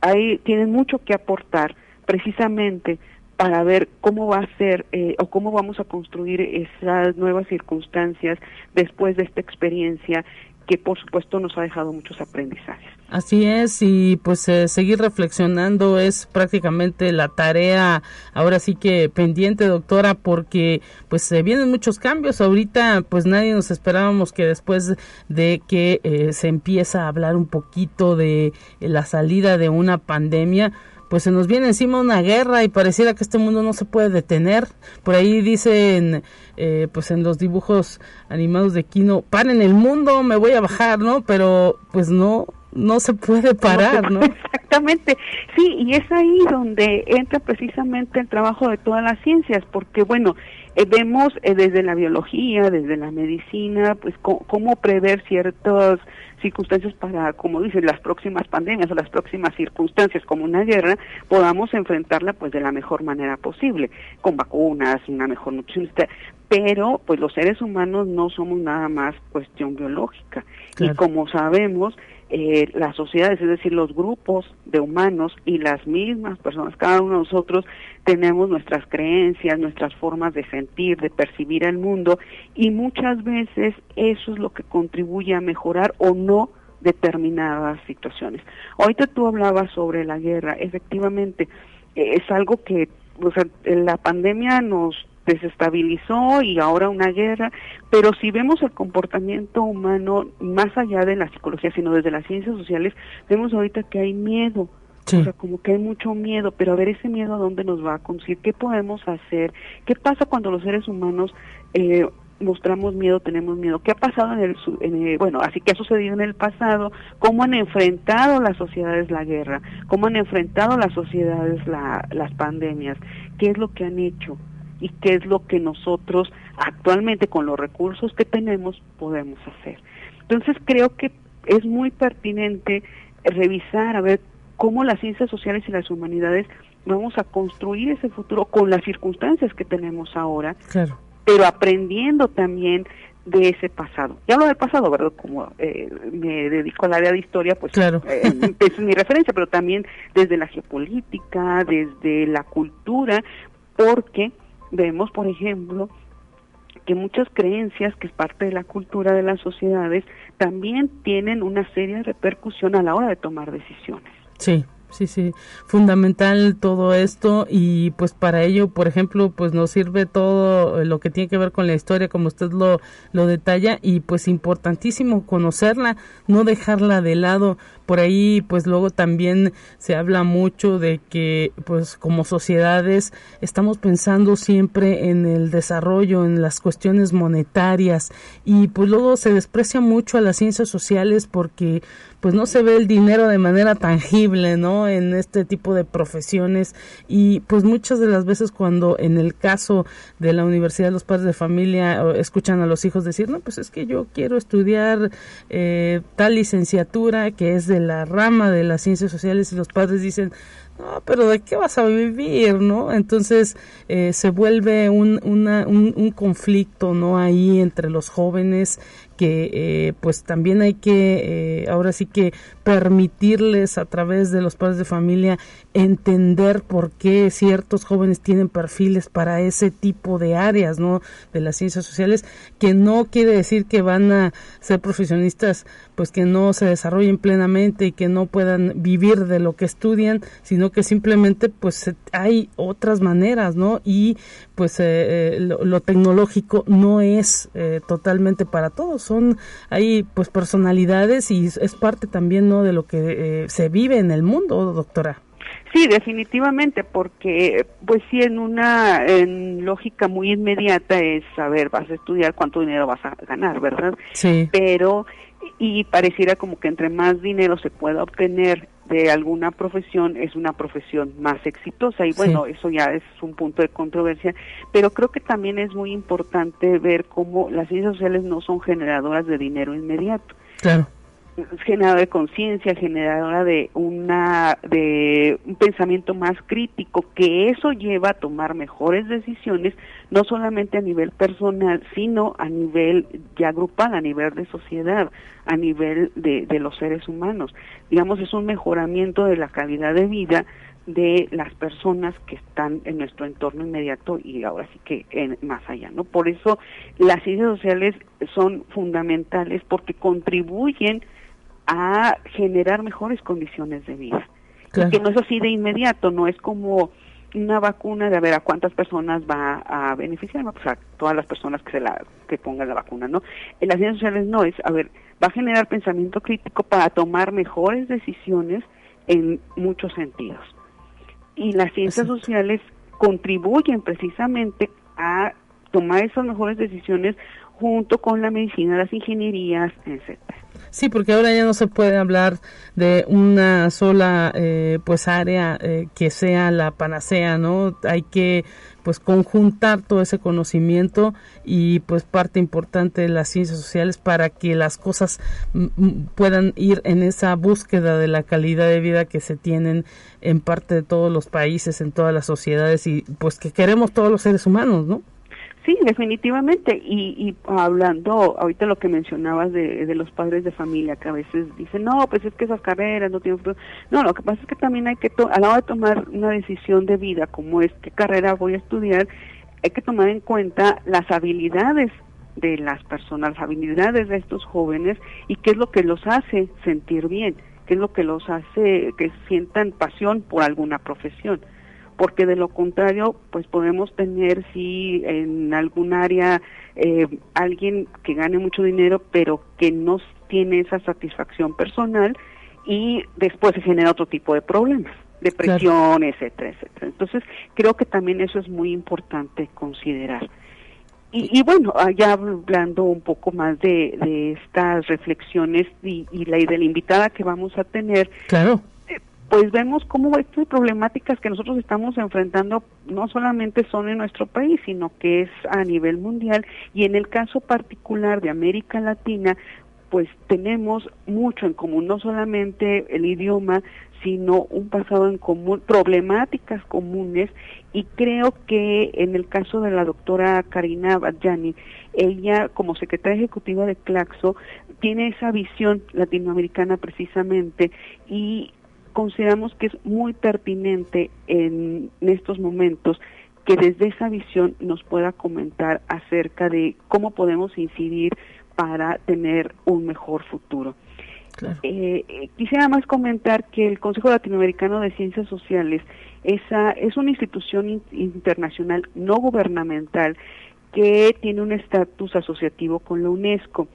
[SPEAKER 8] hay, tienen mucho que aportar precisamente para ver cómo va a ser eh, o cómo vamos a construir esas nuevas circunstancias después de esta experiencia que por supuesto nos ha dejado muchos aprendizajes.
[SPEAKER 2] Así es, y pues eh, seguir reflexionando es prácticamente la tarea ahora sí que pendiente, doctora, porque pues se vienen muchos cambios. Ahorita pues nadie nos esperábamos que después de que eh, se empieza a hablar un poquito de la salida de una pandemia, pues se nos viene encima una guerra y pareciera que este mundo no se puede detener. Por ahí dicen, eh, pues en los dibujos animados de Kino, paren el mundo, me voy a bajar, ¿no? Pero pues no, no se puede parar, ¿no?
[SPEAKER 8] Exactamente, sí, y es ahí donde entra precisamente el trabajo de todas las ciencias, porque bueno, eh, vemos eh, desde la biología, desde la medicina, pues cómo prever ciertas circunstancias para, como dicen, las próximas pandemias o las próximas circunstancias como una guerra, podamos enfrentarla pues de la mejor manera posible, con vacunas, una mejor nutrición, pero pues los seres humanos no somos nada más cuestión biológica. Y como sabemos eh, las sociedades, es decir, los grupos de humanos y las mismas personas, cada uno de nosotros tenemos nuestras creencias, nuestras formas de sentir, de percibir el mundo y muchas veces eso es lo que contribuye a mejorar o no determinadas situaciones. Ahorita tú hablabas sobre la guerra, efectivamente eh, es algo que o sea, la pandemia nos desestabilizó y ahora una guerra, pero si vemos el comportamiento humano más allá de la psicología, sino desde las ciencias sociales, vemos ahorita que hay miedo, o sea, como que hay mucho miedo, pero a ver ese miedo a dónde nos va a conducir, qué podemos hacer, qué pasa cuando los seres humanos eh, mostramos miedo, tenemos miedo. ¿Qué ha pasado en el, en bueno, así que ha sucedido en el pasado? ¿Cómo han enfrentado las sociedades la guerra? ¿Cómo han enfrentado las sociedades la, las pandemias? ¿Qué es lo que han hecho? Y qué es lo que nosotros actualmente con los recursos que tenemos podemos hacer. Entonces creo que es muy pertinente revisar, a ver cómo las ciencias sociales y las humanidades vamos a construir ese futuro con las circunstancias que tenemos ahora, pero aprendiendo también de ese pasado. Ya hablo del pasado, ¿verdad? Como eh, me dedico al área de historia, pues
[SPEAKER 2] claro.
[SPEAKER 8] Eh, es mi referencia, pero también desde la geopolítica, desde la cultura, porque vemos, por ejemplo, que muchas creencias, que es parte de la cultura de las sociedades, también tienen una seria repercusión a la hora de tomar decisiones.
[SPEAKER 2] Sí, sí, sí, fundamental todo esto y pues para ello, por ejemplo, pues nos sirve todo lo que tiene que ver con la historia, como usted lo, lo detalla y pues importantísimo conocerla, no dejarla de lado. Por ahí pues luego también se habla mucho de que pues como sociedades estamos pensando siempre en el desarrollo, en las cuestiones monetarias y pues luego se desprecia mucho a las ciencias sociales porque pues no se ve el dinero de manera tangible, ¿no? En este tipo de profesiones y pues muchas de las veces cuando en el caso de la universidad los padres de familia escuchan a los hijos decir, no, pues es que yo quiero estudiar eh, tal licenciatura que es de la rama de las ciencias sociales y los padres dicen, no, pero ¿de qué vas a vivir, no? Entonces eh, se vuelve un, una, un, un, conflicto, ¿no? Ahí entre los jóvenes que eh, pues también hay que eh, ahora sí que permitirles a través de los padres de familia entender por qué ciertos jóvenes tienen perfiles para ese tipo de áreas no de las ciencias sociales que no quiere decir que van a ser profesionistas pues que no se desarrollen plenamente y que no puedan vivir de lo que estudian sino que simplemente pues hay otras maneras no y pues eh, lo, lo, tecnológico no es totalmente para todos son hay pues personalidades y es parte también no de lo que eh, se vive en el mundo, doctora.
[SPEAKER 8] Sí, definitivamente, porque pues sí, en una en lógica muy inmediata es saber, vas a estudiar cuánto dinero vas a ganar, ¿verdad?
[SPEAKER 2] Sí.
[SPEAKER 8] Pero, y pareciera como que entre más dinero se pueda obtener de alguna profesión es una profesión más exitosa. Y bueno, eso ya es un punto de controversia, pero creo que también es muy importante ver cómo las ciencias sociales no son generadoras de dinero inmediato.
[SPEAKER 2] Claro
[SPEAKER 8] generadora de conciencia, generadora de una de un pensamiento más crítico, que eso lleva a tomar mejores decisiones, no solamente a nivel personal, sino a nivel ya grupal, a nivel de sociedad, a nivel de, de los seres humanos. Digamos, es un mejoramiento de la calidad de vida de las personas que están en nuestro entorno inmediato y ahora sí que en, más allá, ¿no? Por eso las ciencias sociales son fundamentales porque contribuyen a generar mejores condiciones de vida. que no es así de inmediato, no es como una vacuna de a ver a cuántas personas va a beneficiar, pues a todas las personas que se la que pongan la vacuna, ¿no? En las ciencias sociales no es, a ver, va a generar pensamiento crítico para tomar mejores decisiones en muchos sentidos. Y las ciencias sociales contribuyen precisamente a tomar esas mejores decisiones junto con la medicina, las ingenierías, etcétera.
[SPEAKER 2] Sí, porque ahora ya no se puede hablar de una sola eh, pues área eh, que sea la panacea, ¿no? Hay que pues conjuntar todo ese conocimiento y pues parte importante de las ciencias sociales para que las cosas puedan ir en esa búsqueda de la calidad de vida que se tienen en parte de todos los países, en todas las sociedades y pues que queremos todos los seres humanos, ¿no?
[SPEAKER 8] Sí, definitivamente. Y, y hablando ahorita lo que mencionabas de, de, los padres de familia, que a veces dicen, no, pues es que esas carreras no tienen. No, lo que pasa es que también hay que, a la hora de tomar una decisión de vida, como es qué carrera voy a estudiar, hay que tomar en cuenta las habilidades de las personas, las habilidades de estos jóvenes y qué es lo que los hace sentir bien, qué es lo que los hace que sientan pasión por alguna profesión porque de lo contrario, pues podemos tener, sí, en algún área eh, alguien que gane mucho dinero, pero que no tiene esa satisfacción personal y después se genera otro tipo de problemas, depresión, etcétera, etcétera. Entonces, creo que también eso es muy importante considerar. Y, bueno, ya hablando un poco más de, estas reflexiones y, y, la, y de la invitada que vamos a tener,
[SPEAKER 2] claro
[SPEAKER 8] pues vemos cómo estas problemáticas que nosotros estamos enfrentando no solamente son en nuestro país, sino que es a nivel mundial. Y en el caso particular de América Latina, pues tenemos mucho en común, no solamente el idioma, sino un pasado en común, problemáticas comunes. Y creo que en el caso de la doctora Karina Badjani, ella como secretaria ejecutiva de Claxo tiene esa visión latinoamericana precisamente y consideramos que es muy pertinente en, estos momentos que desde esa visión nos pueda comentar acerca de cómo podemos incidir para tener un mejor futuro. Eh, eh, quisiera más comentar que el Consejo Latinoamericano de Ciencias Sociales esa, es una institución internacional no gubernamental que tiene un estatus asociativo con la UNESCO.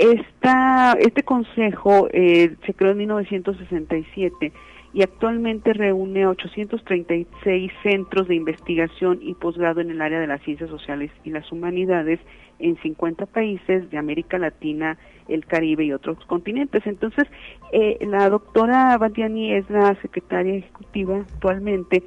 [SPEAKER 8] Este consejo eh, se creó en 1967 y actualmente reúne 836 centros de investigación y posgrado en el área de las ciencias sociales y las humanidades en 50 países de América Latina, el Caribe y otros continentes. Entonces, eh, la doctora Bandiani es la secretaria ejecutiva actualmente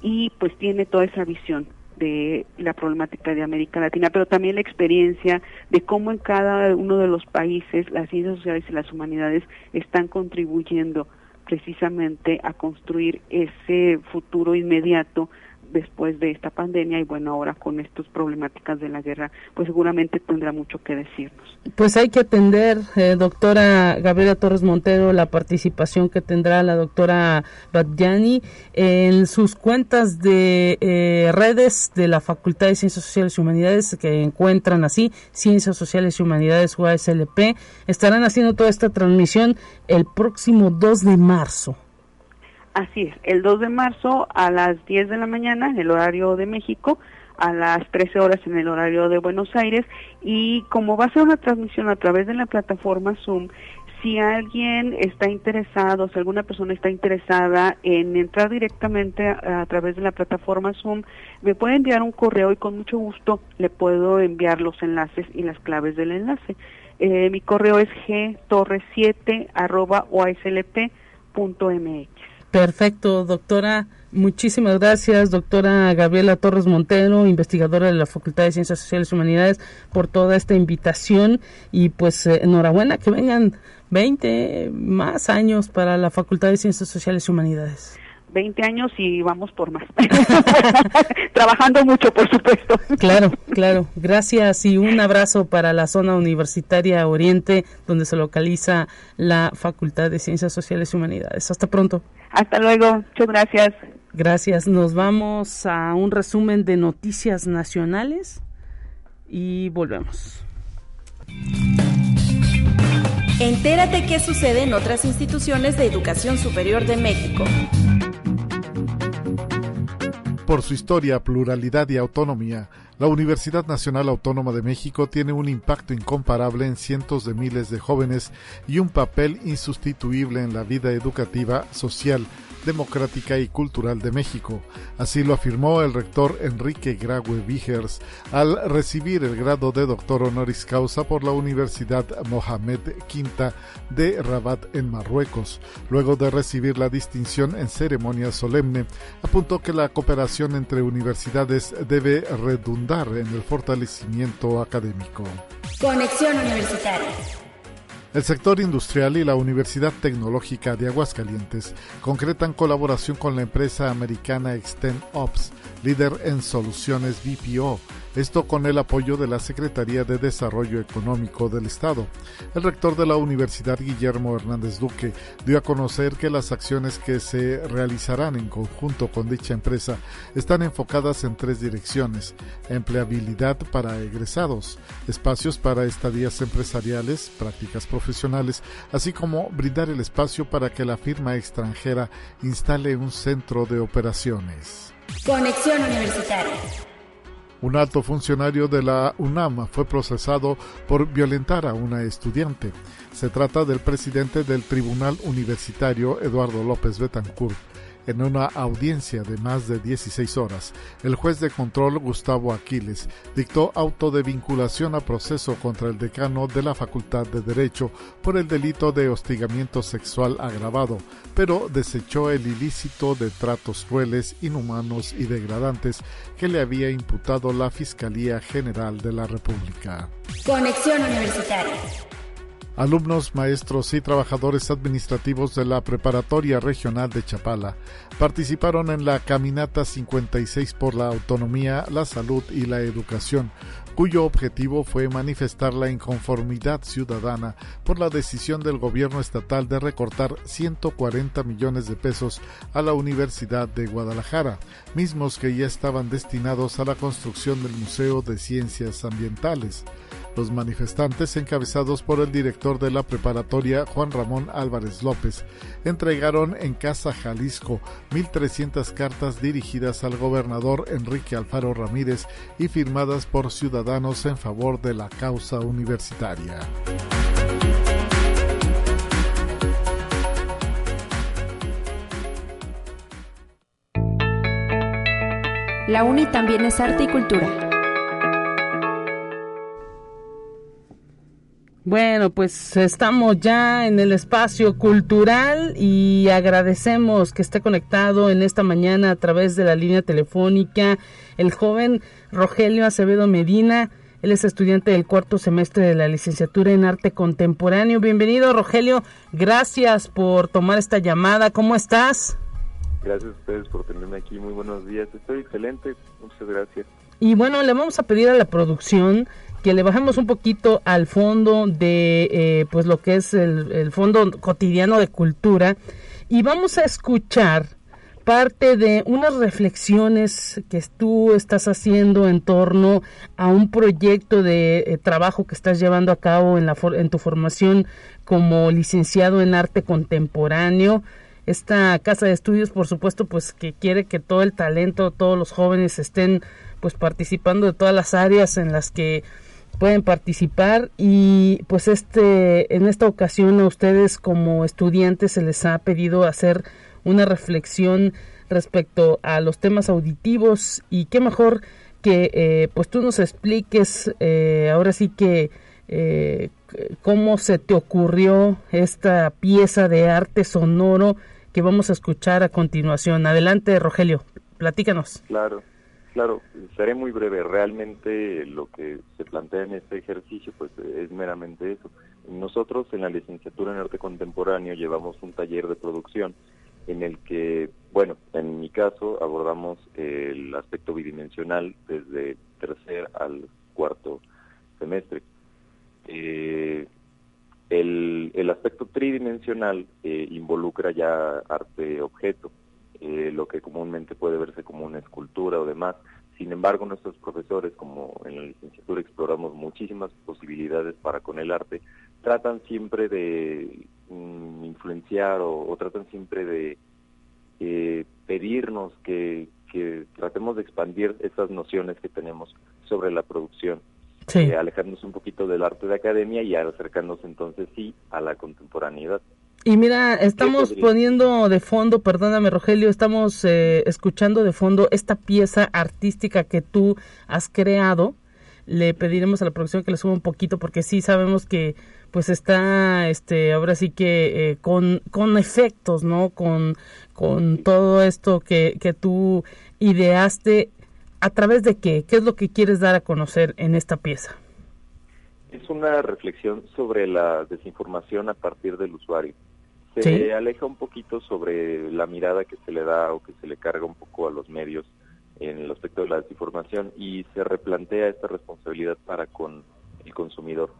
[SPEAKER 8] y pues tiene toda esa visión de la problemática de América Latina, pero también la experiencia de cómo en cada uno de los países las ciencias sociales y las humanidades están contribuyendo precisamente a construir ese futuro inmediato después de esta pandemia y bueno, ahora con estas problemáticas de la guerra, pues seguramente tendrá mucho que decirnos.
[SPEAKER 2] Pues hay que atender, eh, doctora Gabriela Torres Montero, la participación que tendrá la doctora Badjani en sus cuentas de eh, redes de la Facultad de Ciencias Sociales y Humanidades que encuentran así, Ciencias Sociales y Humanidades UASLP, estarán haciendo toda esta transmisión el próximo 2 de marzo.
[SPEAKER 8] Así es, el 2 de marzo a las 10 de la mañana en el horario de México, a las 13 horas en el horario de Buenos Aires y como va a ser una transmisión a través de la plataforma Zoom, si alguien está interesado, si alguna persona está interesada en entrar directamente a, través de la plataforma Zoom, me puede enviar un correo y con mucho gusto le puedo enviar los enlaces y las claves del enlace. Eh, mi correo es gtorre7 arroba
[SPEAKER 2] Perfecto, doctora. Muchísimas gracias, doctora Gabriela Torres Montero, investigadora de la Facultad de Ciencias Sociales y Humanidades, por toda esta invitación y pues eh, enhorabuena que vengan 20 más años para la Facultad de Ciencias Sociales y Humanidades.
[SPEAKER 8] 20 años y vamos por más. Trabajando mucho, por supuesto.
[SPEAKER 2] Claro, claro. Gracias y un abrazo para la zona universitaria Oriente, donde se localiza la Facultad de Ciencias Sociales y Humanidades. Hasta pronto.
[SPEAKER 8] Hasta luego. Muchas gracias.
[SPEAKER 2] Gracias. Nos vamos a un resumen de noticias nacionales y volvemos.
[SPEAKER 9] Entérate qué sucede en otras instituciones de educación superior de México.
[SPEAKER 10] Por su historia, pluralidad y autonomía, La Universidad Nacional Autónoma de México tiene un impacto incomparable en cientos de miles de jóvenes y un papel insustituible en la vida educativa, social, democrática y cultural de México. Así lo afirmó el rector Enrique Graue Vigers al recibir el grado de doctor honoris causa por la Universidad Mohamed V de Rabat en Marruecos. Luego de recibir la distinción en ceremonia solemne, apuntó que la cooperación entre universidades debe redundar en el fortalecimiento académico.
[SPEAKER 9] Conexión Universitaria.
[SPEAKER 10] El sector industrial y la Universidad Tecnológica de Aguascalientes concretan colaboración con la empresa americana Extend Ops, líder en soluciones BPO, esto con el apoyo de la Secretaría de Desarrollo Económico del Estado. El rector de la Universidad, Guillermo Hernández Duque, dio a conocer que las acciones que se realizarán en conjunto con dicha empresa están enfocadas en tres direcciones. Empleabilidad para egresados, espacios para estadías empresariales, prácticas profesionales, así como brindar el espacio para que la firma extranjera instale un centro de operaciones.
[SPEAKER 9] Conexión Universitaria.
[SPEAKER 10] Un alto funcionario de la UNAM fue procesado por violentar a una estudiante. Se trata del presidente del Tribunal Universitario, Eduardo López Betancourt. En una audiencia de más de 16 horas, el juez de control Gustavo Aquiles dictó auto de vinculación a proceso contra el decano de la Facultad de Derecho por el delito de hostigamiento sexual agravado, pero desechó el ilícito de tratos crueles, inhumanos y degradantes que le había imputado la Fiscalía General de la República.
[SPEAKER 9] Conexión Universitaria.
[SPEAKER 10] Alumnos, maestros y trabajadores administrativos de la Preparatoria Regional de Chapala participaron en la Caminata 56 por la Autonomía, la Salud y la Educación, cuyo objetivo fue manifestar la inconformidad ciudadana por la decisión del gobierno estatal de recortar 140 millones de pesos a la Universidad de Guadalajara, mismos que ya estaban destinados a la construcción del Museo de Ciencias Ambientales. Los manifestantes, encabezados por el director de la preparatoria Juan Ramón Álvarez López, entregaron en Casa Jalisco 1.300 cartas dirigidas al gobernador Enrique Alfaro Ramírez y firmadas por ciudadanos en favor de la causa universitaria.
[SPEAKER 3] La UNI también es arte y cultura.
[SPEAKER 2] Bueno, pues estamos ya en el espacio cultural y agradecemos que esté conectado en esta mañana a través de la línea telefónica el joven Rogelio Acevedo Medina. Él es estudiante del cuarto semestre de la licenciatura en arte contemporáneo. Bienvenido, Rogelio. Gracias por tomar esta llamada. ¿Cómo estás?
[SPEAKER 11] Gracias a ustedes por tenerme aquí. Muy buenos días. Estoy excelente. Muchas gracias.
[SPEAKER 2] Y bueno, le vamos a pedir a la producción que le bajemos un poquito al fondo de eh, pues lo que es el, fondo cotidiano de cultura y vamos a escuchar parte de unas reflexiones que tú estás haciendo en torno a un proyecto de eh, trabajo que estás llevando a cabo en, la en tu formación como licenciado en arte contemporáneo. Esta casa de estudios, por supuesto, pues que quiere que todo el talento, todos los jóvenes estén pues participando de todas las áreas en las que pueden participar y pues este en esta ocasión a ustedes como estudiantes se les ha pedido hacer una reflexión respecto a los temas auditivos y qué mejor que eh, pues tú nos expliques eh, ahora sí que eh, cómo se te ocurrió esta pieza de arte sonoro que vamos a escuchar a continuación. Adelante, Rogelio, platícanos.
[SPEAKER 11] Claro. Claro, seré muy breve. Realmente lo que se plantea en este ejercicio pues es meramente eso. Nosotros en la licenciatura en arte contemporáneo llevamos un taller de producción en el que, bueno, en mi caso abordamos el aspecto bidimensional desde tercer al cuarto semestre. Eh, el, aspecto tridimensional eh, involucra ya arte-objeto eh, lo que comúnmente puede verse como una escultura o demás. Sin embargo, nuestros profesores, como en la licenciatura exploramos muchísimas posibilidades para con el arte, tratan siempre de mm, influenciar o, tratan siempre de eh, pedirnos que, que tratemos de expandir esas nociones que tenemos sobre la producción,
[SPEAKER 2] sí.
[SPEAKER 11] eh, alejándose un poquito del arte de academia y acercándose entonces sí a la contemporaneidad.
[SPEAKER 2] Y mira, estamos poniendo de fondo, perdóname Rogelio, estamos eh, escuchando de fondo esta pieza artística que tú has creado. Le pediremos a la producción que le suba un poquito porque sí sabemos que pues está este ahora sí que eh, con, con efectos, ¿no? Con, con todo esto que, que tú ideaste. ¿A través de qué? ¿Qué es lo que quieres dar a conocer en esta pieza?
[SPEAKER 11] Es una reflexión sobre la desinformación a partir del usuario se aleja un poquito sobre la mirada que se le da o que se le carga un poco a los medios en el aspecto de la desinformación y se replantea esta responsabilidad para con el consumidor.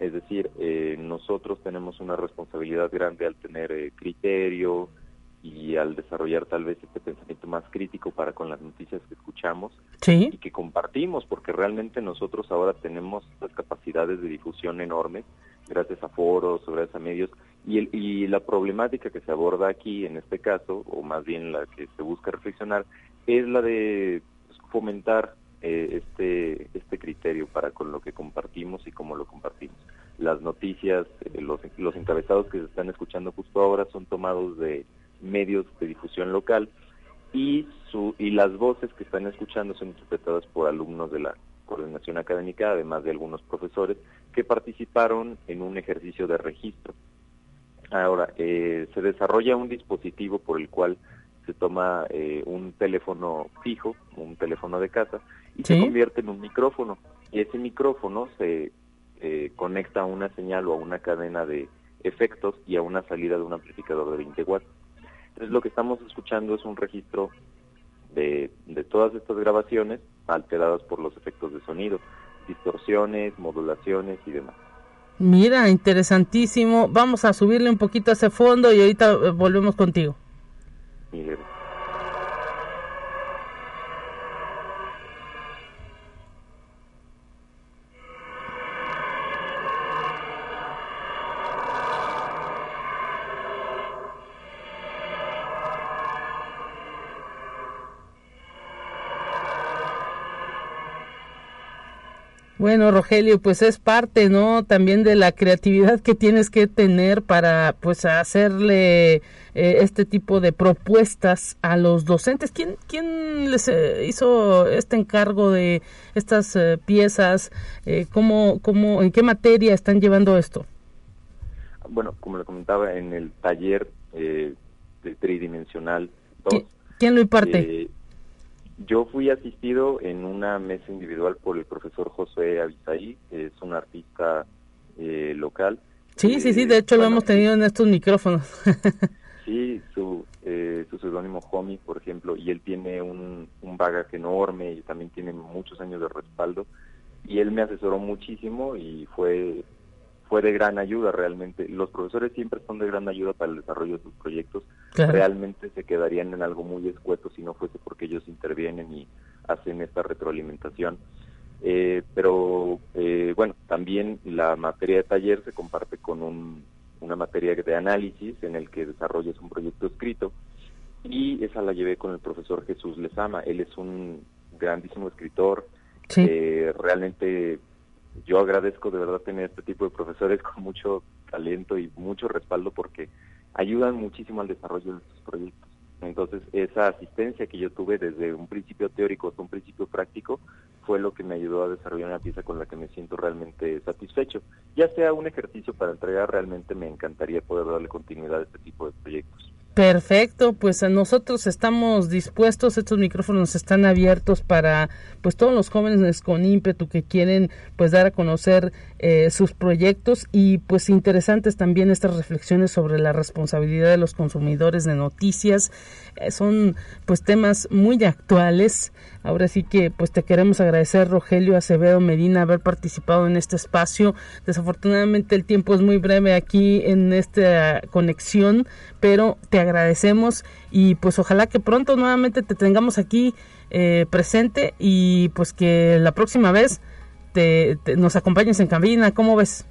[SPEAKER 11] Es decir, eh, nosotros tenemos una responsabilidad grande al tener eh, criterio y al desarrollar tal vez este pensamiento más crítico para con las noticias que escuchamos y que compartimos, porque realmente nosotros ahora tenemos las capacidades de difusión enormes gracias a foros, gracias a medios, y, el, y la problemática que se aborda aquí, en este caso, o más bien la que se busca reflexionar, es la de fomentar eh, este, este criterio para con lo que compartimos y cómo lo compartimos. Las noticias, eh, los, los encabezados que se están escuchando justo ahora son tomados de medios de difusión local y, su, y las voces que están escuchando son interpretadas por alumnos de la coordinación académica, además de algunos profesores que participaron en un ejercicio de registro. Ahora, eh, se desarrolla un dispositivo por el cual se toma eh, un teléfono fijo, un teléfono de casa, y se convierte en un micrófono. Y ese micrófono se eh, conecta a una señal o a una cadena de efectos y a una salida de un amplificador de 20 watts. Entonces lo que estamos escuchando es un registro de, de todas estas grabaciones alteradas por los efectos de sonido, distorsiones, modulaciones y demás.
[SPEAKER 2] Mira, interesantísimo. Vamos a subirle un poquito a ese fondo y ahorita eh, volvemos contigo. Bueno, Rogelio, pues es parte, ¿no? También de la creatividad que tienes que tener para, pues, hacerle eh, este tipo de propuestas a los docentes. ¿Quién, quién les eh, hizo este encargo de estas eh, piezas? ¿cómo, cómo, ¿En qué materia están llevando esto?
[SPEAKER 11] Bueno, como le comentaba, en el taller de tridimensional 2.
[SPEAKER 2] ¿Quién lo imparte?
[SPEAKER 11] Yo fui asistido en una mesa individual por el profesor José Avisaí, que es un artista eh, local.
[SPEAKER 2] Sí, sí, sí, de hecho lo hemos tenido en estos micrófonos.
[SPEAKER 11] sí, su eh, su seudónimo Homie, por ejemplo, y él tiene un, un bagaje enorme y también tiene muchos años de respaldo. Y él me asesoró muchísimo y fue fue de gran ayuda realmente. Los profesores siempre son de gran ayuda para el desarrollo de sus proyectos. Realmente se quedarían en algo muy escueto si no fuese porque ellos intervienen y hacen esta retroalimentación. Eh, pero eh, bueno, también la materia de taller se comparte con un, una materia de análisis en el que desarrollas un proyecto escrito y esa la llevé con el profesor Jesús Lezama. Él es un grandísimo escritor, eh, realmente yo agradezco de verdad tener este tipo de profesores con mucho talento y mucho respaldo porque ayudan muchísimo al desarrollo de estos proyectos. Entonces, esa asistencia que yo tuve desde un principio teórico hasta un principio práctico fue lo que me ayudó a desarrollar una pieza con la que me siento realmente satisfecho. Ya sea un ejercicio para entregar, realmente me encantaría poder darle continuidad a este tipo de proyectos.
[SPEAKER 2] Perfecto, pues nosotros estamos dispuestos, estos micrófonos están abiertos para pues todos los jóvenes con ímpetu que quieren pues dar a conocer eh, sus proyectos y pues interesantes también estas reflexiones sobre la responsabilidad de los consumidores de noticias, eh, son pues temas muy actuales Ahora sí que pues te queremos agradecer Rogelio Acevedo Medina haber participado en este espacio. Desafortunadamente el tiempo es muy breve aquí en esta conexión, pero te agradecemos y pues ojalá que pronto nuevamente te tengamos aquí eh, presente y pues que la próxima vez te, nos acompañes en cabina. ¿Cómo ves?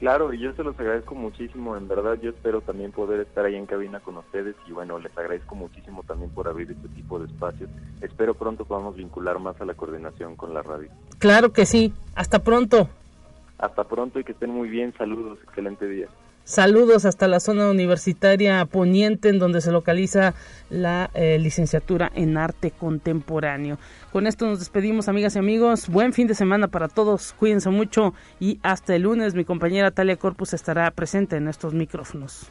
[SPEAKER 11] Claro, y yo se los agradezco muchísimo, en verdad yo espero también poder estar ahí en cabina con ustedes y bueno, les agradezco muchísimo también por abrir este tipo de espacios. Espero pronto podamos vincular más a la coordinación con la radio.
[SPEAKER 2] Claro que sí, hasta pronto.
[SPEAKER 11] Hasta pronto y que estén muy bien, saludos, excelente día.
[SPEAKER 2] Saludos hasta la zona universitaria poniente en donde se localiza la eh, licenciatura en arte contemporáneo. Con esto nos despedimos amigas y amigos. Buen fin de semana para todos. Cuídense mucho y hasta el lunes mi compañera Talia Corpus estará presente en estos micrófonos.